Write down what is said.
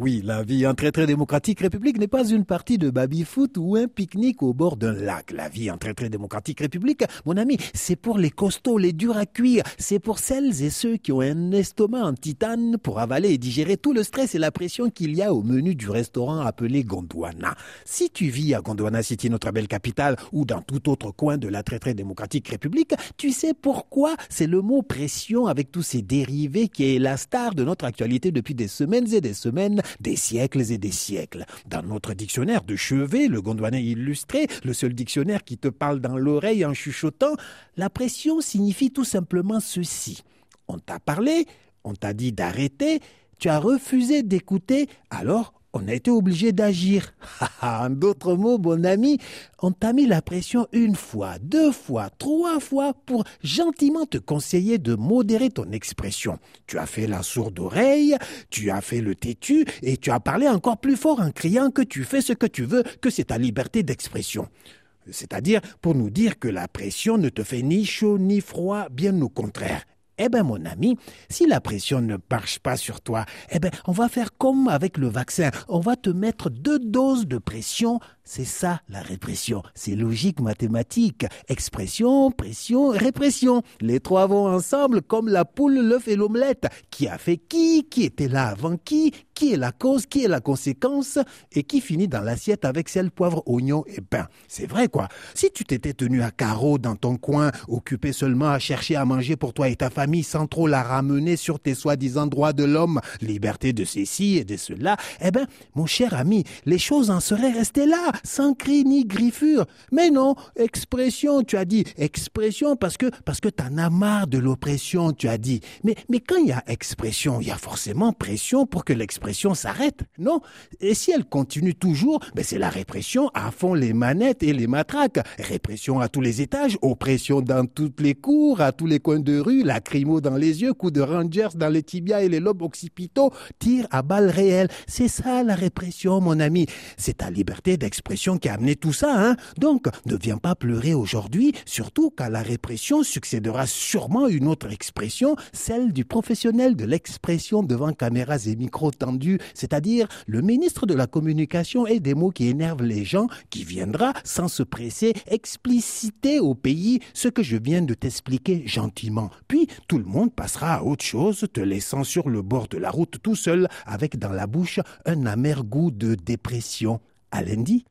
Oui, la vie en très très démocratique république n'est pas une partie de baby-foot ou un pique-nique au bord d'un lac. La vie en très très démocratique république, mon ami, c'est pour les costauds, les durs à cuire. C'est pour celles et ceux qui ont un estomac en titane pour avaler et digérer tout le stress et la pression qu'il y a au menu du restaurant appelé Gondwana. Si tu vis à Gondwana City, notre belle capitale, ou dans tout autre coin de la très très démocratique république, tu sais pourquoi c'est le mot pression avec tous ses dérivés qui est la star de notre actualité depuis des semaines et des semaines des siècles et des siècles. Dans notre dictionnaire de chevet, le gondwanais illustré, le seul dictionnaire qui te parle dans l'oreille en chuchotant, la pression signifie tout simplement ceci. On t'a parlé, on t'a dit d'arrêter, tu as refusé d'écouter, alors on a été obligé d'agir. en d'autres mots, bon ami, on t'a mis la pression une fois, deux fois, trois fois pour gentiment te conseiller de modérer ton expression. Tu as fait la sourde oreille, tu as fait le têtu et tu as parlé encore plus fort en criant que tu fais ce que tu veux, que c'est ta liberté d'expression. C'est-à-dire pour nous dire que la pression ne te fait ni chaud ni froid, bien au contraire. Eh bien, mon ami, si la pression ne marche pas sur toi, eh bien, on va faire comme avec le vaccin. On va te mettre deux doses de pression. C'est ça, la répression. C'est logique mathématique. Expression, pression, répression. Les trois vont ensemble comme la poule, l'œuf et l'omelette. Qui a fait qui? Qui était là avant qui? Qui est la cause? Qui est la conséquence? Et qui finit dans l'assiette avec sel, poivre, oignon et pain. C'est vrai, quoi. Si tu t'étais tenu à carreau dans ton coin, occupé seulement à chercher à manger pour toi et ta famille, sans trop la ramener sur tes soi-disant droits de l'homme, liberté de ceci et de cela, eh ben, mon cher ami, les choses en seraient restées là, sans cri ni griffure. Mais non, expression, tu as dit, expression parce que, parce que t'en as marre de l'oppression, tu as dit. Mais, mais quand il y a expression, il y a forcément pression pour que l'expression s'arrête, non? Et si elle continue toujours, ben c'est la répression à fond les manettes et les matraques. Répression à tous les étages, oppression dans toutes les cours, à tous les coins de rue, la dans les yeux, coup de Rangers dans les tibias et les lobes occipitaux, tir à balles réelles. C'est ça la répression, mon ami. C'est ta liberté d'expression qui a amené tout ça, hein. Donc, ne viens pas pleurer aujourd'hui, surtout qu'à la répression succédera sûrement une autre expression, celle du professionnel de l'expression devant caméras et micros c'est-à-dire le ministre de la communication et des mots qui énervent les gens, qui viendra, sans se presser, expliciter au pays ce que je viens de t'expliquer gentiment. Puis, tout le monde passera à autre chose, te laissant sur le bord de la route tout seul, avec dans la bouche un amer goût de dépression. À lundi.